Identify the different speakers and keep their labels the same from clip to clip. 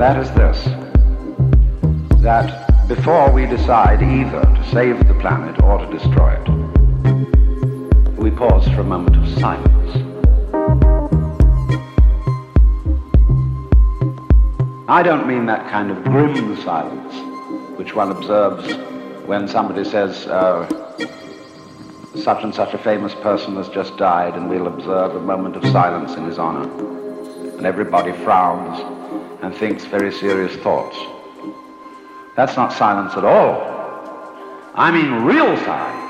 Speaker 1: and that is this that before we decide either to save the planet or to destroy it, we pause for a moment of silence. I don't mean that kind of grim silence which one observes when somebody says, uh, such and such a famous person has just died, and we'll observe a moment of silence in his honor. And everybody frowns and thinks very serious thoughts. That's not silence at all. I mean real silence.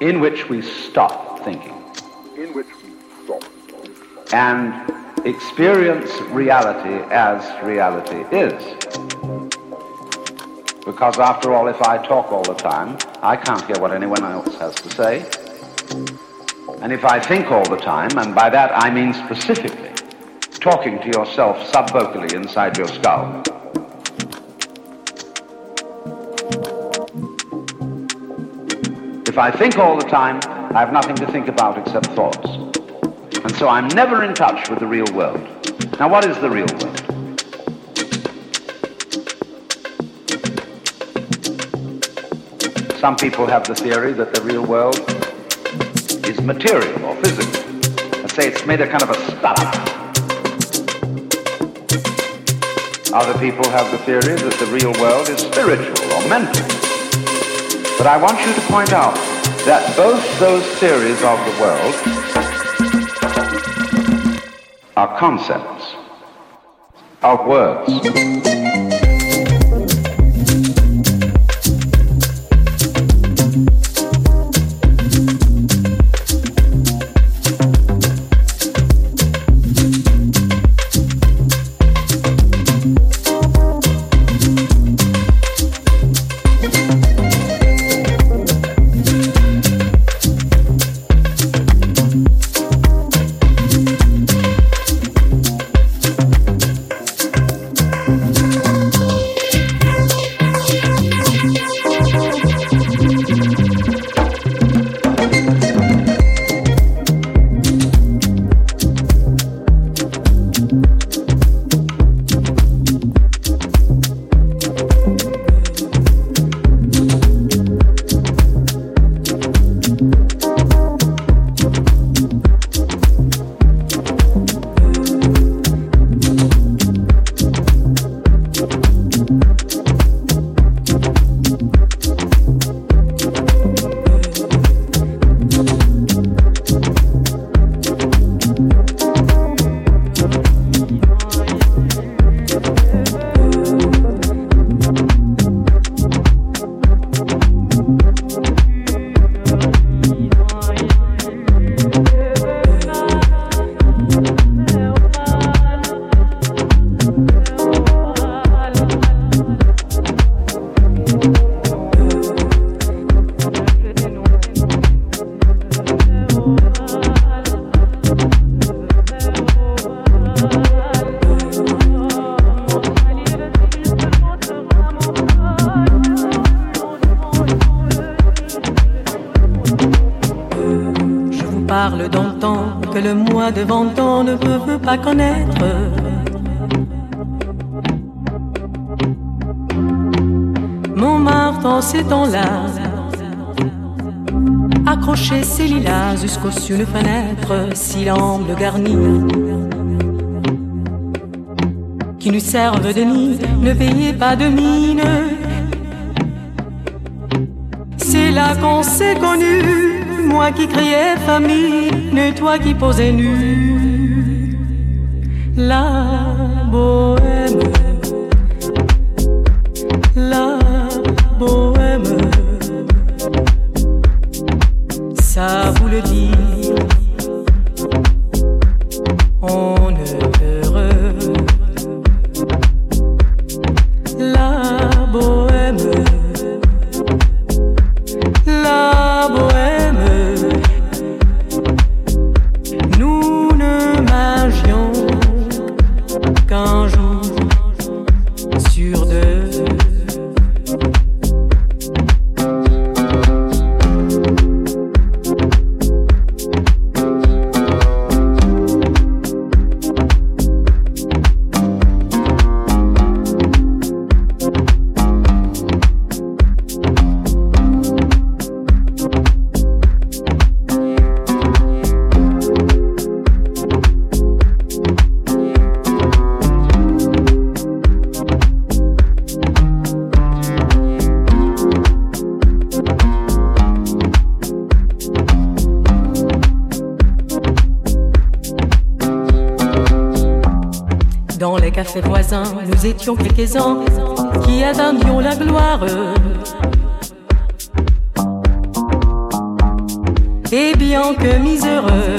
Speaker 1: In which we stop thinking.
Speaker 2: In which we stop.
Speaker 1: And experience reality as reality is. Because after all, if I talk all the time, I can't hear what anyone else has to say. And if I think all the time, and by that I mean specifically, talking to yourself subvocally inside your skull, if I think all the time, I have nothing to think about except thoughts. And so I'm never in touch with the real world. Now, what is the real world? Some people have the theory that the real world is material or physical. Let's say it's made of kind of a stuff. Other people have the theory that the real world is spiritual or mental. But I want you to point out that both those theories of the world are concepts of words.
Speaker 3: Connaître. Montmartre en ces temps-là, accrocher ses lilas jusqu'au cieux de fenêtre, si l'amble garni, qui nous servent de nid, ne payez pas de mine. C'est là qu'on s'est connu, moi qui criais famille, et toi qui posais nu. La
Speaker 4: étions quelques-uns qui attendions la gloire. Et bien que miséreux,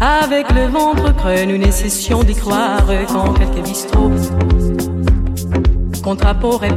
Speaker 4: avec le ventre creux, nous cessions d'y croire quand quelques bistrots, contre et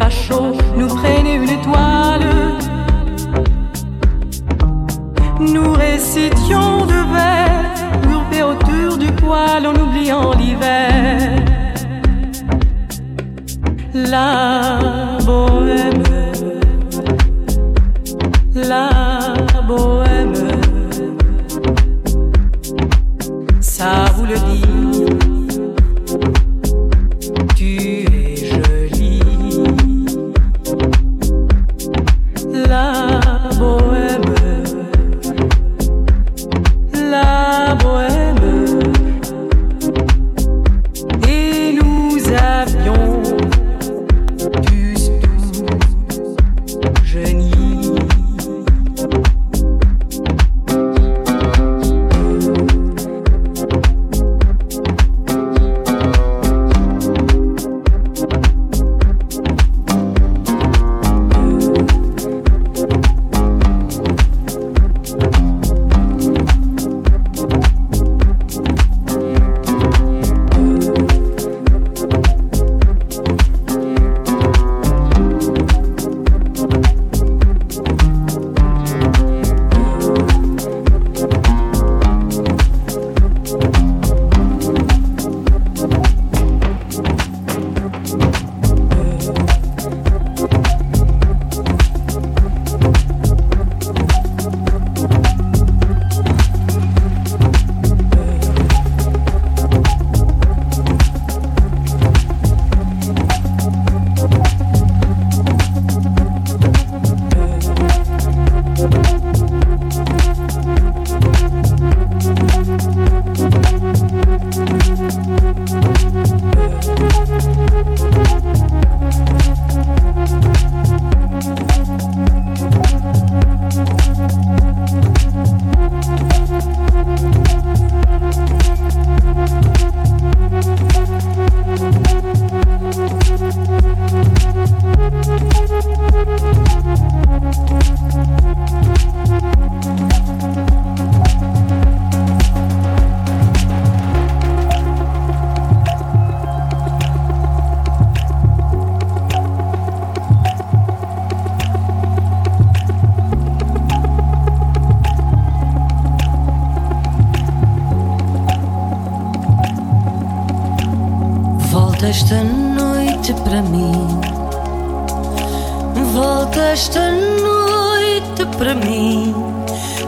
Speaker 4: volta esta noite para mim.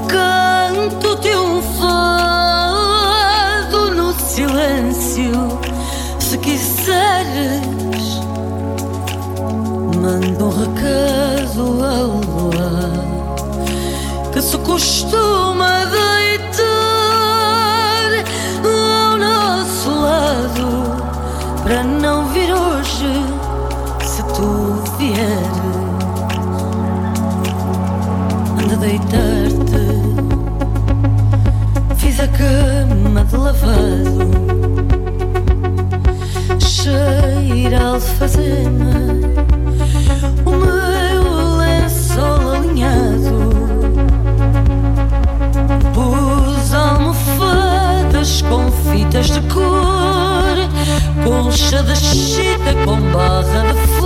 Speaker 4: Canto-te um fado no silêncio. Se quiseres, mando um recado ao luar que se costuma. Fazema. O meu lenço alinhado,
Speaker 5: pus almofadas com fitas de cor, colcha de chita com barra de fogo.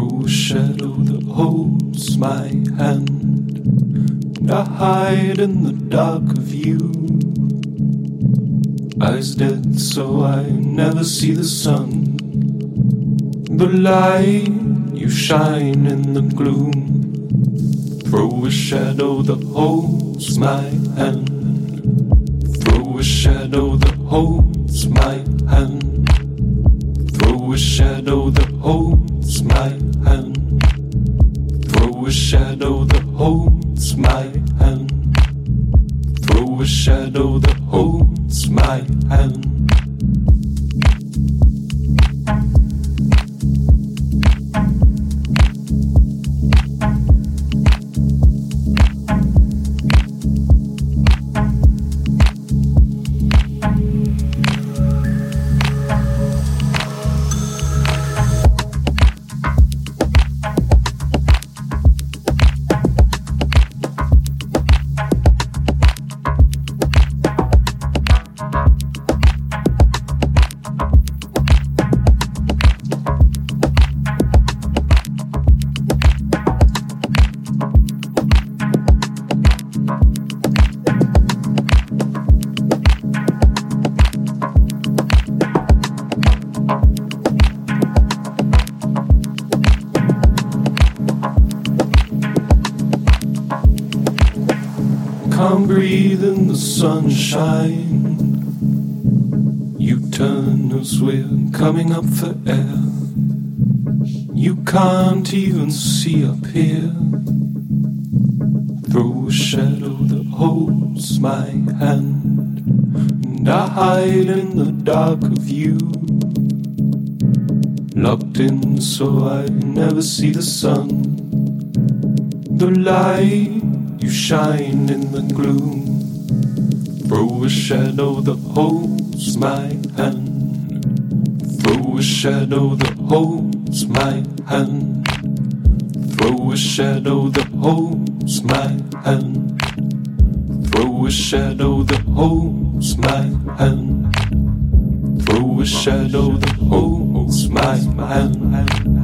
Speaker 5: Throw a shadow that holds my hand. And I hide in the dark of you. Eyes dead, so I never see the sun. The light you shine in the gloom. Throw a shadow that holds my hand. Throw a shadow that holds my hand. Throw a shadow that holds my hand. And I hide in the dark of you. Locked in so I never see the sun. The light you shine in the gloom. Throw a shadow that holds my hand. Throw a shadow that holds my hand. Throw a shadow that holds my hand. Throw a shadow that holds my hand. Throw a shadow that holds my hand.